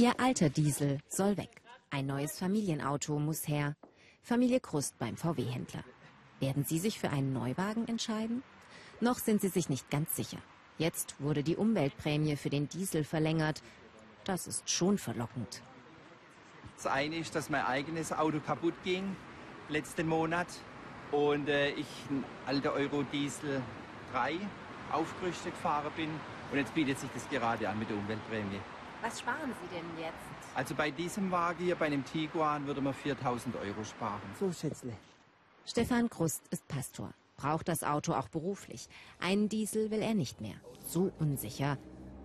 Ihr alter Diesel soll weg. Ein neues Familienauto muss her. Familie Krust beim VW-Händler. Werden Sie sich für einen Neuwagen entscheiden? Noch sind Sie sich nicht ganz sicher. Jetzt wurde die Umweltprämie für den Diesel verlängert. Das ist schon verlockend. Das eine ist, dass mein eigenes Auto kaputt ging letzten Monat und äh, ich ein alter Euro Diesel 3 aufgerüstet gefahren bin und jetzt bietet sich das gerade an mit der Umweltprämie. Was sparen Sie denn jetzt? Also bei diesem Wagen hier, bei einem Tiguan, würde man 4000 Euro sparen. So, Schätzle. Stefan Krust ist Pastor, braucht das Auto auch beruflich. Einen Diesel will er nicht mehr. So unsicher.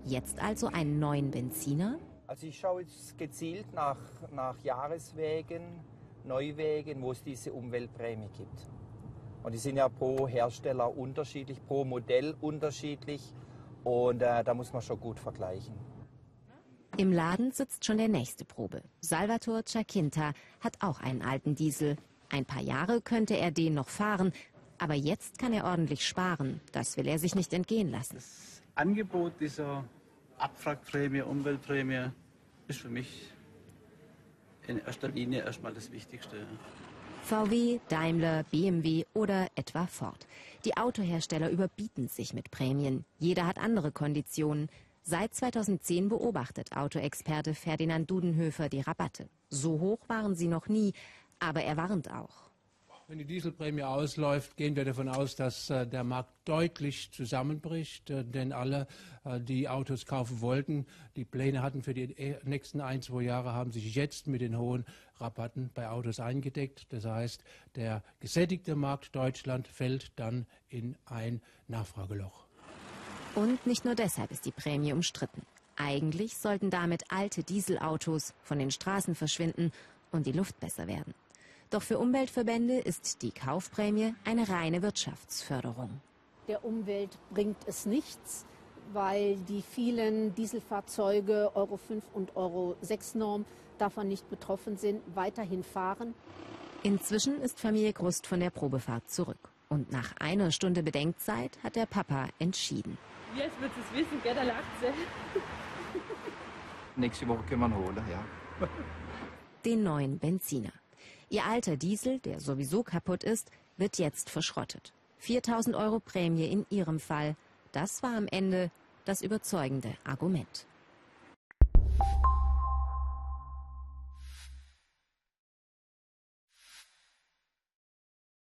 Jetzt also einen neuen Benziner? Also ich schaue jetzt gezielt nach, nach Jahreswägen, Neuwägen, wo es diese Umweltprämie gibt. Und die sind ja pro Hersteller unterschiedlich, pro Modell unterschiedlich. Und äh, da muss man schon gut vergleichen. Im Laden sitzt schon der nächste Probe. Salvatore Ciacinta hat auch einen alten Diesel. Ein paar Jahre könnte er den noch fahren, aber jetzt kann er ordentlich sparen. Das will er sich nicht entgehen lassen. Das Angebot dieser Abwrackprämie, Umweltprämie ist für mich in erster Linie erstmal das Wichtigste. VW, Daimler, BMW oder etwa Ford. Die Autohersteller überbieten sich mit Prämien. Jeder hat andere Konditionen. Seit 2010 beobachtet Autoexperte Ferdinand Dudenhöfer die Rabatte. So hoch waren sie noch nie, aber er warnt auch. Wenn die Dieselprämie ausläuft, gehen wir davon aus, dass äh, der Markt deutlich zusammenbricht, äh, denn alle, äh, die Autos kaufen wollten, die Pläne hatten für die nächsten ein, zwei Jahre, haben sich jetzt mit den hohen Rabatten bei Autos eingedeckt. Das heißt, der gesättigte Markt Deutschland fällt dann in ein Nachfrageloch. Und nicht nur deshalb ist die Prämie umstritten. Eigentlich sollten damit alte Dieselautos von den Straßen verschwinden und die Luft besser werden. Doch für Umweltverbände ist die Kaufprämie eine reine Wirtschaftsförderung. Der Umwelt bringt es nichts, weil die vielen Dieselfahrzeuge Euro 5 und Euro 6 Norm davon nicht betroffen sind, weiterhin fahren. Inzwischen ist Familie Grust von der Probefahrt zurück. Und nach einer Stunde Bedenkzeit hat der Papa entschieden. Jetzt wird es wissen, gell, da lacht sie. Nächste Woche können wir ihn holen, ja. Den neuen Benziner. Ihr alter Diesel, der sowieso kaputt ist, wird jetzt verschrottet. 4000 Euro Prämie in ihrem Fall. Das war am Ende das überzeugende Argument.